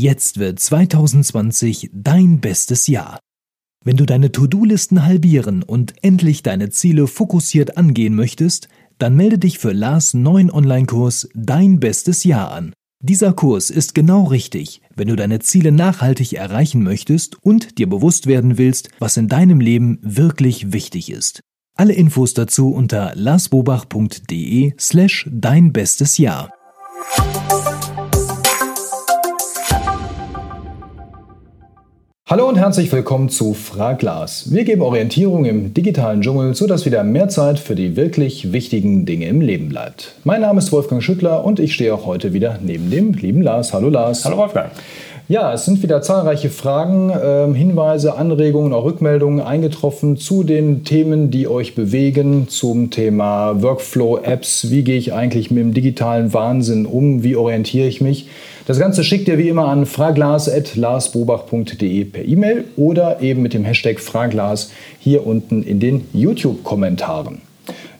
Jetzt wird 2020 dein bestes Jahr. Wenn du deine To-Do-Listen halbieren und endlich deine Ziele fokussiert angehen möchtest, dann melde dich für Lars neuen Online-Kurs Dein bestes Jahr an. Dieser Kurs ist genau richtig, wenn du deine Ziele nachhaltig erreichen möchtest und dir bewusst werden willst, was in deinem Leben wirklich wichtig ist. Alle Infos dazu unter larsbobach.de slash dein bestes Jahr. Hallo und herzlich willkommen zu Fraglas. Wir geben Orientierung im digitalen Dschungel, sodass wieder mehr Zeit für die wirklich wichtigen Dinge im Leben bleibt. Mein Name ist Wolfgang Schüttler und ich stehe auch heute wieder neben dem lieben Lars. Hallo Lars. Hallo Wolfgang. Ja, es sind wieder zahlreiche Fragen, äh, Hinweise, Anregungen, auch Rückmeldungen eingetroffen zu den Themen, die euch bewegen, zum Thema Workflow-Apps. Wie gehe ich eigentlich mit dem digitalen Wahnsinn um? Wie orientiere ich mich? Das Ganze schickt ihr wie immer an fraglas.larsbobach.de per E-Mail oder eben mit dem Hashtag Fraglas hier unten in den YouTube-Kommentaren.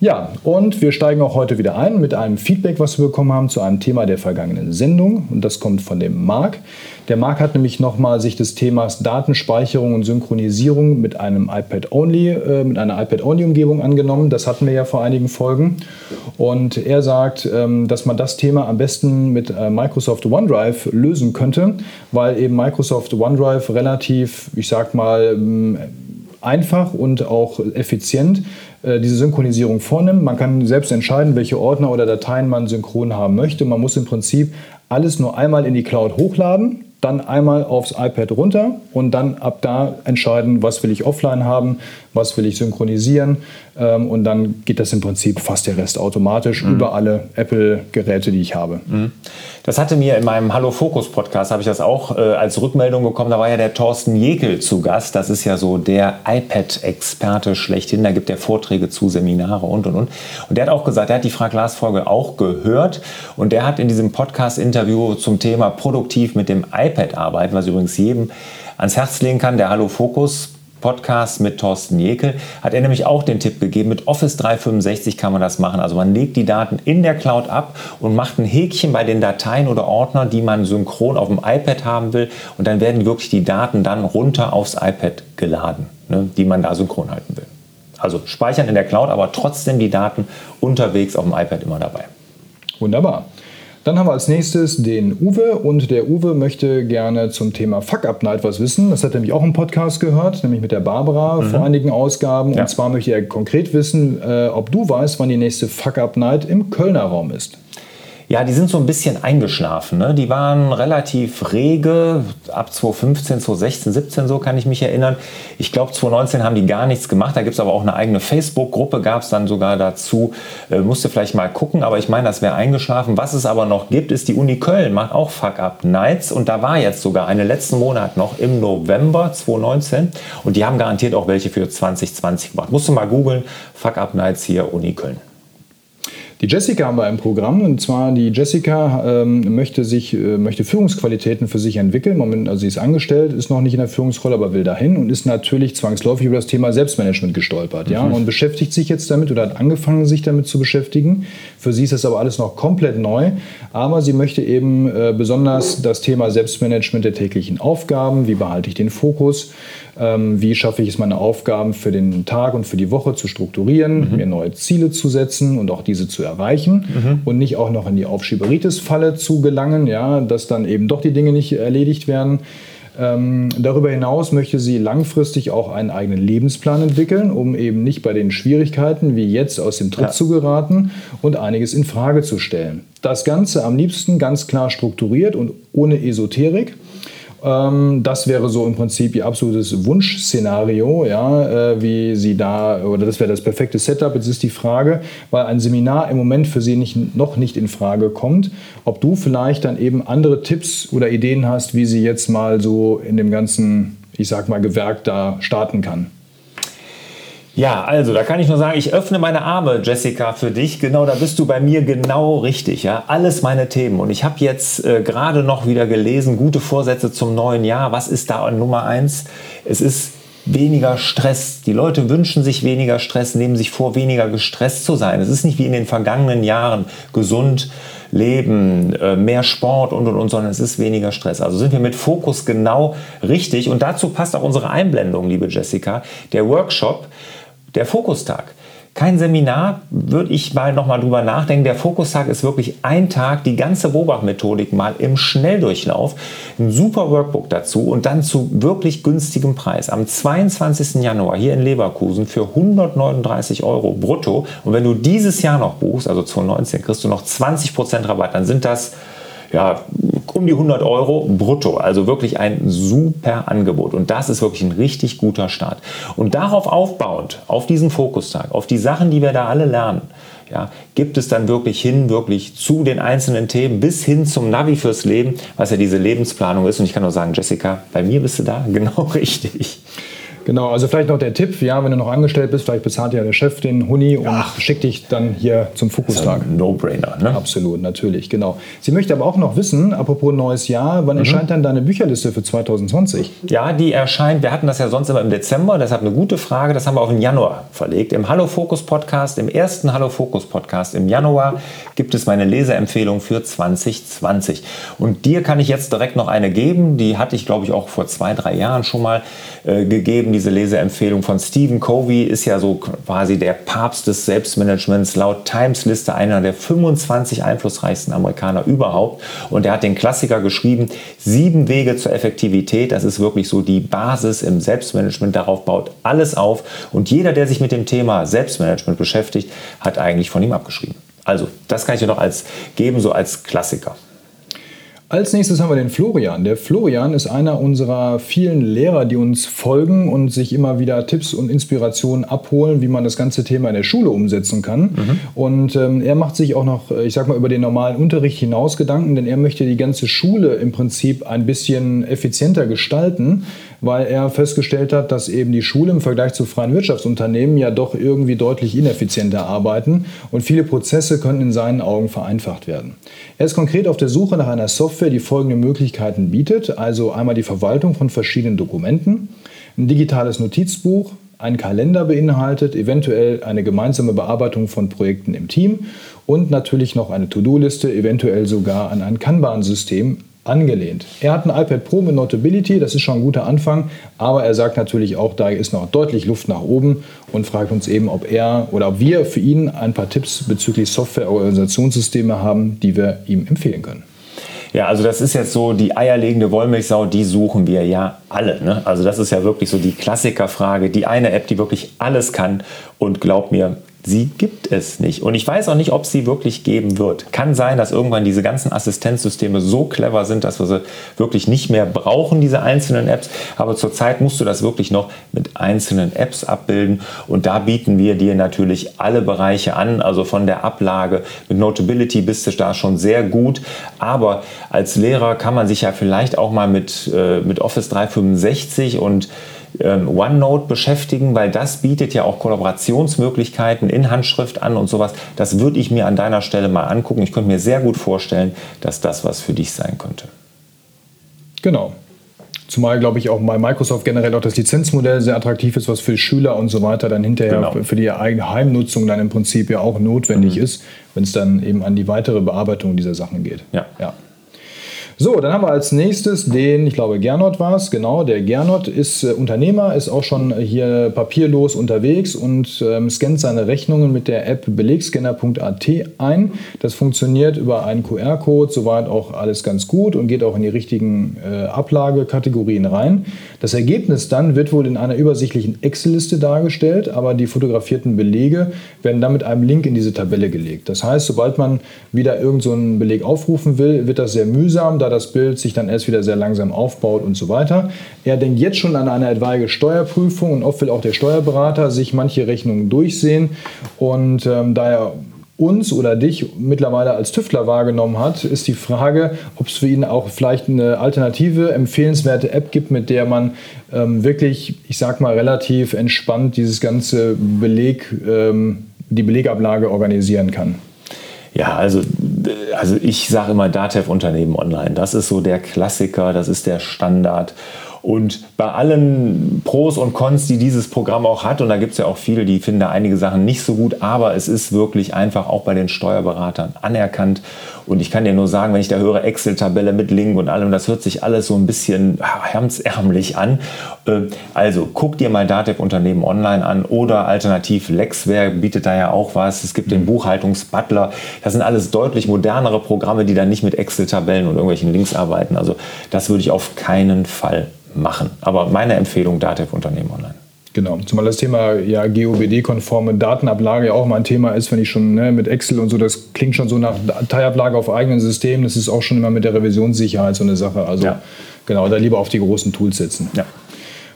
Ja, und wir steigen auch heute wieder ein mit einem Feedback, was wir bekommen haben zu einem Thema der vergangenen Sendung. Und das kommt von dem Marc. Der Marc hat nämlich nochmal sich des Themas Datenspeicherung und Synchronisierung mit einem iPad-Only, äh, mit einer iPad-Only-Umgebung angenommen. Das hatten wir ja vor einigen Folgen. Und er sagt, ähm, dass man das Thema am besten mit äh, Microsoft OneDrive lösen könnte, weil eben Microsoft OneDrive relativ, ich sag mal, ähm, einfach und auch effizient diese Synchronisierung vornimmt. Man kann selbst entscheiden, welche Ordner oder Dateien man synchron haben möchte. Man muss im Prinzip alles nur einmal in die Cloud hochladen, dann einmal aufs iPad runter und dann ab da entscheiden, was will ich offline haben, was will ich synchronisieren ähm, und dann geht das im Prinzip fast der Rest automatisch mhm. über alle Apple-Geräte, die ich habe. Mhm. Das hatte mir in meinem Hallo Fokus Podcast, habe ich das auch äh, als Rückmeldung bekommen, da war ja der Thorsten Jekel zu Gast, das ist ja so der iPad-Experte schlechthin, da gibt er Vorträge zu, Seminare und und und. Und der hat auch gesagt, er hat die Frag Glas-Folge auch gehört und der hat in diesem Podcast-Interview zum Thema produktiv mit dem iPad arbeiten, was übrigens jedem ans Herz legen kann, der Hallo Fokus Podcast mit Thorsten Jekel, hat er nämlich auch den Tipp gegeben, mit Office 365 kann man das machen. Also man legt die Daten in der Cloud ab und macht ein Häkchen bei den Dateien oder Ordnern, die man synchron auf dem iPad haben will und dann werden wirklich die Daten dann runter aufs iPad geladen, ne, die man da synchron halten will. Also speichern in der Cloud, aber trotzdem die Daten unterwegs auf dem iPad immer dabei. Wunderbar. Dann haben wir als nächstes den Uwe und der Uwe möchte gerne zum Thema Fuck Up Night was wissen. Das hat er nämlich auch im Podcast gehört, nämlich mit der Barbara mhm. vor einigen Ausgaben. Ja. Und zwar möchte er konkret wissen, äh, ob du weißt, wann die nächste Fuck Up Night im Kölner Raum ist. Ja, die sind so ein bisschen eingeschlafen. Ne? Die waren relativ rege, ab 2015, 2016, 17 so kann ich mich erinnern. Ich glaube, 2019 haben die gar nichts gemacht. Da gibt es aber auch eine eigene Facebook-Gruppe, gab es dann sogar dazu. Äh, musste vielleicht mal gucken, aber ich meine, das wäre eingeschlafen. Was es aber noch gibt, ist die Uni Köln, macht auch Fuck-Up-Nights. Und da war jetzt sogar eine letzten Monat noch im November 2019. Und die haben garantiert auch welche für 2020 gemacht. Musst du mal googeln, Fuck-Up-Nights hier, Uni Köln. Die Jessica haben wir im Programm und zwar die Jessica ähm, möchte sich äh, möchte Führungsqualitäten für sich entwickeln. Moment, also sie ist angestellt, ist noch nicht in der Führungsrolle, aber will dahin und ist natürlich zwangsläufig über das Thema Selbstmanagement gestolpert, ja, mhm. und beschäftigt sich jetzt damit oder hat angefangen sich damit zu beschäftigen. Für sie ist das aber alles noch komplett neu, aber sie möchte eben äh, besonders das Thema Selbstmanagement der täglichen Aufgaben, wie behalte ich den Fokus, ähm, wie schaffe ich es, meine Aufgaben für den Tag und für die Woche zu strukturieren, mhm. mir neue Ziele zu setzen und auch diese zu erreichen mhm. und nicht auch noch in die Aufschieberitis-Falle zu gelangen, ja, dass dann eben doch die Dinge nicht erledigt werden. Ähm, darüber hinaus möchte sie langfristig auch einen eigenen Lebensplan entwickeln, um eben nicht bei den Schwierigkeiten wie jetzt aus dem Tritt ja. zu geraten und einiges in Frage zu stellen. Das Ganze am liebsten ganz klar strukturiert und ohne Esoterik. Ähm, das wäre so im Prinzip ihr absolutes Wunschszenario, ja, äh, wie sie da, oder das wäre das perfekte Setup. Jetzt ist die Frage, weil ein Seminar im Moment für sie nicht, noch nicht in Frage kommt, ob du vielleicht dann eben andere Tipps oder Ideen hast, wie sie jetzt mal so in dem ganzen, ich sag mal, Gewerk da starten kann. Ja, also da kann ich nur sagen, ich öffne meine Arme, Jessica, für dich. Genau, da bist du bei mir genau richtig. Ja, alles meine Themen. Und ich habe jetzt äh, gerade noch wieder gelesen, gute Vorsätze zum neuen Jahr. Was ist da Nummer eins? Es ist weniger Stress. Die Leute wünschen sich weniger Stress, nehmen sich vor, weniger gestresst zu sein. Es ist nicht wie in den vergangenen Jahren gesund leben, äh, mehr Sport und und und, sondern es ist weniger Stress. Also sind wir mit Fokus genau richtig. Und dazu passt auch unsere Einblendung, liebe Jessica, der Workshop, der Fokustag kein Seminar, würde ich mal nochmal drüber nachdenken. Der Fokustag ist wirklich ein Tag, die ganze Beobachtmethodik mal im Schnelldurchlauf, ein super Workbook dazu und dann zu wirklich günstigem Preis. Am 22. Januar hier in Leverkusen für 139 Euro brutto. Und wenn du dieses Jahr noch buchst, also 2019, kriegst du noch 20% Rabatt. Dann sind das ja, um die 100 Euro brutto. Also wirklich ein super Angebot. Und das ist wirklich ein richtig guter Start. Und darauf aufbauend, auf diesen Fokustag, auf die Sachen, die wir da alle lernen, ja, gibt es dann wirklich hin, wirklich zu den einzelnen Themen bis hin zum Navi fürs Leben, was ja diese Lebensplanung ist. Und ich kann nur sagen, Jessica, bei mir bist du da genau richtig. Genau, also vielleicht noch der Tipp, ja, wenn du noch angestellt bist, vielleicht bezahlt ja der Chef den Huni und Ach, schickt dich dann hier zum Fokustag. No-Brainer, ne? Absolut, natürlich, genau. Sie möchte aber auch noch wissen, apropos neues Jahr, wann mhm. erscheint dann deine Bücherliste für 2020? Ja, die erscheint, wir hatten das ja sonst immer im Dezember, deshalb eine gute Frage, das haben wir auf den Januar verlegt. Im Hallo Fokus Podcast, im ersten Hallo Fokus Podcast im Januar gibt es meine Leseempfehlung für 2020. Und dir kann ich jetzt direkt noch eine geben, die hatte ich glaube ich auch vor zwei, drei Jahren schon mal äh, gegeben diese Leseempfehlung von Stephen Covey ist ja so quasi der Papst des Selbstmanagements, laut Times Liste einer der 25 einflussreichsten Amerikaner überhaupt. Und er hat den Klassiker geschrieben, Sieben Wege zur Effektivität. Das ist wirklich so die Basis im Selbstmanagement. Darauf baut alles auf. Und jeder, der sich mit dem Thema Selbstmanagement beschäftigt, hat eigentlich von ihm abgeschrieben. Also, das kann ich dir noch als geben, so als Klassiker. Als nächstes haben wir den Florian. Der Florian ist einer unserer vielen Lehrer, die uns folgen und sich immer wieder Tipps und Inspirationen abholen, wie man das ganze Thema in der Schule umsetzen kann. Mhm. Und ähm, er macht sich auch noch, ich sag mal, über den normalen Unterricht hinaus Gedanken, denn er möchte die ganze Schule im Prinzip ein bisschen effizienter gestalten weil er festgestellt hat, dass eben die Schule im Vergleich zu freien Wirtschaftsunternehmen ja doch irgendwie deutlich ineffizienter arbeiten und viele Prozesse können in seinen Augen vereinfacht werden. Er ist konkret auf der Suche nach einer Software, die folgende Möglichkeiten bietet, also einmal die Verwaltung von verschiedenen Dokumenten, ein digitales Notizbuch, ein Kalender beinhaltet, eventuell eine gemeinsame Bearbeitung von Projekten im Team und natürlich noch eine To-Do-Liste, eventuell sogar an ein Kanban-System angelehnt. Er hat ein iPad Pro mit Notability, das ist schon ein guter Anfang, aber er sagt natürlich auch, da ist noch deutlich Luft nach oben und fragt uns eben, ob er oder ob wir für ihn ein paar Tipps bezüglich Software-Organisationssysteme haben, die wir ihm empfehlen können. Ja, also das ist jetzt so die eierlegende Wollmilchsau, die suchen wir ja alle. Ne? Also das ist ja wirklich so die Klassikerfrage, die eine App, die wirklich alles kann und glaub mir, sie gibt es nicht. Und ich weiß auch nicht, ob sie wirklich geben wird. Kann sein, dass irgendwann diese ganzen Assistenzsysteme so clever sind, dass wir sie wirklich nicht mehr brauchen, diese einzelnen Apps. Aber zurzeit musst du das wirklich noch mit einzelnen Apps abbilden. Und da bieten wir dir natürlich alle Bereiche an. Also von der Ablage mit Notability bist du da schon sehr gut. Aber als Lehrer kann man sich ja vielleicht auch mal mit, äh, mit Office 365 und OneNote beschäftigen, weil das bietet ja auch Kollaborationsmöglichkeiten in Handschrift an und sowas. Das würde ich mir an deiner Stelle mal angucken. Ich könnte mir sehr gut vorstellen, dass das was für dich sein könnte. Genau. Zumal, glaube ich, auch bei Microsoft generell auch das Lizenzmodell sehr attraktiv ist, was für Schüler und so weiter dann hinterher genau. für die eigene Heimnutzung dann im Prinzip ja auch notwendig mhm. ist, wenn es dann eben an die weitere Bearbeitung dieser Sachen geht. Ja. ja. So, dann haben wir als nächstes den, ich glaube Gernot war es, genau, der Gernot ist äh, Unternehmer, ist auch schon hier papierlos unterwegs und ähm, scannt seine Rechnungen mit der App belegscanner.at ein. Das funktioniert über einen QR-Code, soweit auch alles ganz gut und geht auch in die richtigen äh, Ablagekategorien rein. Das Ergebnis dann wird wohl in einer übersichtlichen Excel-Liste dargestellt, aber die fotografierten Belege werden dann mit einem Link in diese Tabelle gelegt. Das heißt, sobald man wieder irgendeinen so Beleg aufrufen will, wird das sehr mühsam, da das Bild sich dann erst wieder sehr langsam aufbaut und so weiter. Er denkt jetzt schon an eine etwaige Steuerprüfung und oft will auch der Steuerberater sich manche Rechnungen durchsehen und ähm, da er uns oder dich mittlerweile als Tüftler wahrgenommen hat, ist die Frage, ob es für ihn auch vielleicht eine alternative, empfehlenswerte App gibt, mit der man ähm, wirklich, ich sag mal, relativ entspannt dieses ganze Beleg, ähm, die Belegablage organisieren kann. Ja, also, also ich sage immer Datev Unternehmen online. Das ist so der Klassiker, das ist der Standard. Und bei allen Pros und Cons, die dieses Programm auch hat, und da gibt es ja auch viele, die finden da einige Sachen nicht so gut, aber es ist wirklich einfach auch bei den Steuerberatern anerkannt. Und ich kann dir nur sagen, wenn ich da höre Excel-Tabelle mit Link und allem, das hört sich alles so ein bisschen hemdsärmlich an. Äh, also guck dir mal Datev Unternehmen online an oder alternativ Lexware bietet da ja auch was. Es gibt den mhm. Buchhaltungsbutler. Das sind alles deutlich modernere Programme, die dann nicht mit Excel-Tabellen und irgendwelchen Links arbeiten. Also das würde ich auf keinen Fall machen. Aber meine Empfehlung Datev Unternehmen online. Genau, zumal das Thema ja GOBD-konforme Datenablage ja auch mal ein Thema ist, wenn ich schon ne, mit Excel und so, das klingt schon so nach Dateiablage auf eigenen Systemen, das ist auch schon immer mit der Revisionssicherheit so eine Sache. Also ja. genau, da lieber auf die großen Tools setzen. Ja.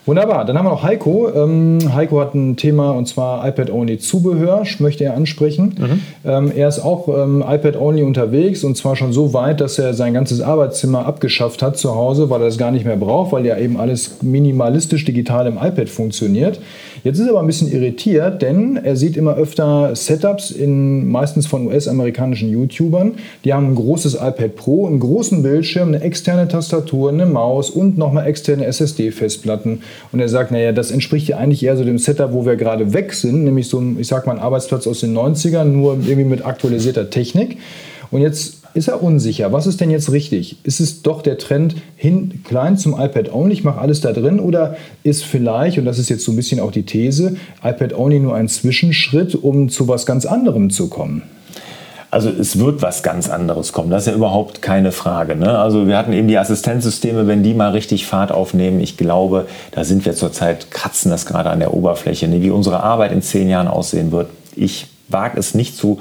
Wunderbar, dann haben wir noch Heiko. Ähm, Heiko hat ein Thema und zwar iPad-Only Zubehör, möchte er ansprechen. Mhm. Ähm, er ist auch ähm, iPad-Only unterwegs und zwar schon so weit, dass er sein ganzes Arbeitszimmer abgeschafft hat zu Hause, weil er das gar nicht mehr braucht, weil ja eben alles minimalistisch digital im iPad funktioniert. Jetzt ist er aber ein bisschen irritiert, denn er sieht immer öfter Setups in meistens von US-amerikanischen YouTubern. Die haben ein großes iPad Pro, einen großen Bildschirm, eine externe Tastatur, eine Maus und nochmal externe SSD-Festplatten. Und er sagt, naja, das entspricht ja eigentlich eher so dem Setup, wo wir gerade weg sind, nämlich so ich sag mal, ein Arbeitsplatz aus den 90ern, nur irgendwie mit aktualisierter Technik. Und jetzt ist er unsicher. Was ist denn jetzt richtig? Ist es doch der Trend hin klein zum iPad Only? Ich mache alles da drin oder ist vielleicht, und das ist jetzt so ein bisschen auch die These, iPad Only nur ein Zwischenschritt, um zu was ganz anderem zu kommen? Also es wird was ganz anderes kommen, das ist ja überhaupt keine Frage. Ne? Also wir hatten eben die Assistenzsysteme, wenn die mal richtig Fahrt aufnehmen, ich glaube, da sind wir zurzeit, kratzen das gerade an der Oberfläche. Ne? Wie unsere Arbeit in zehn Jahren aussehen wird, ich wage es nicht zu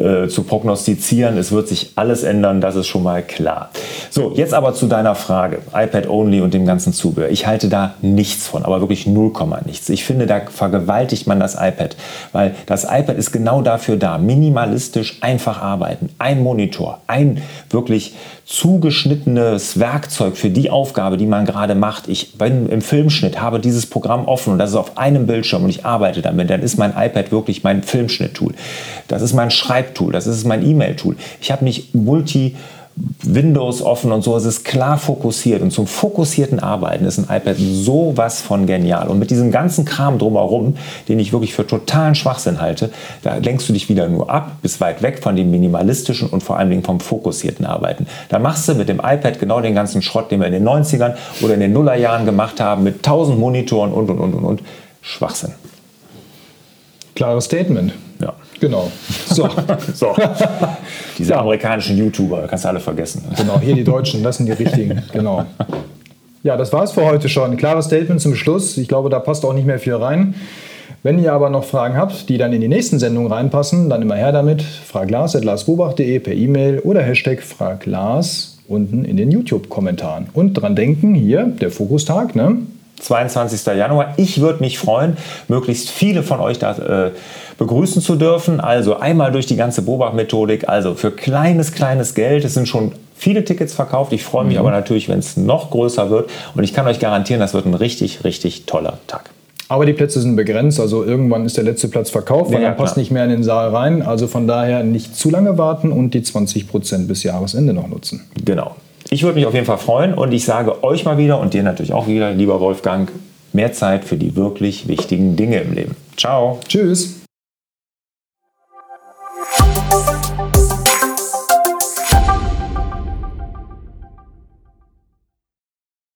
äh, zu prognostizieren. Es wird sich alles ändern, das ist schon mal klar. So, jetzt aber zu deiner Frage, iPad Only und dem ganzen Zubehör. Ich halte da nichts von, aber wirklich 0, nichts. Ich finde, da vergewaltigt man das iPad, weil das iPad ist genau dafür da, minimalistisch einfach arbeiten. Ein Monitor, ein wirklich zugeschnittenes Werkzeug für die Aufgabe, die man gerade macht. Ich bin im Filmschnitt, habe dieses Programm offen und das ist auf einem Bildschirm und ich arbeite damit. Dann ist mein iPad wirklich mein Filmschnitt-Tool. Das ist mein Schreibtool, das ist mein E-Mail-Tool. Ich habe nicht multi Windows offen und so. Es ist klar fokussiert. Und zum fokussierten Arbeiten ist ein iPad sowas von genial. Und mit diesem ganzen Kram drumherum, den ich wirklich für totalen Schwachsinn halte, da lenkst du dich wieder nur ab, bist weit weg von dem minimalistischen und vor allen Dingen vom fokussierten Arbeiten. Da machst du mit dem iPad genau den ganzen Schrott, den wir in den 90ern oder in den Nullerjahren gemacht haben, mit 1000 Monitoren und, und, und, und, und. Schwachsinn. Klares Statement. Ja. Genau. So. so. Diese ja. amerikanischen YouTuber, kannst du alle vergessen. Genau, hier die Deutschen, das sind die richtigen. Genau. Ja, das war es für heute schon. Klares Statement zum Schluss. Ich glaube, da passt auch nicht mehr viel rein. Wenn ihr aber noch Fragen habt, die dann in die nächsten Sendungen reinpassen, dann immer her damit. fraglas.larsbobach.de per E-Mail oder Hashtag fraglas unten in den YouTube-Kommentaren. Und dran denken, hier der Fokustag, ne? 22. Januar. Ich würde mich freuen, möglichst viele von euch da äh, begrüßen zu dürfen. Also einmal durch die ganze Bobach-Methodik. Also für kleines, kleines Geld. Es sind schon viele Tickets verkauft. Ich freue mich mhm. aber natürlich, wenn es noch größer wird. Und ich kann euch garantieren, das wird ein richtig, richtig toller Tag. Aber die Plätze sind begrenzt, also irgendwann ist der letzte Platz verkauft, weil ja, er passt nicht mehr in den Saal rein. Also von daher nicht zu lange warten und die 20 Prozent bis Jahresende noch nutzen. Genau. Ich würde mich auf jeden Fall freuen und ich sage euch mal wieder und dir natürlich auch wieder, lieber Wolfgang, mehr Zeit für die wirklich wichtigen Dinge im Leben. Ciao. Tschüss.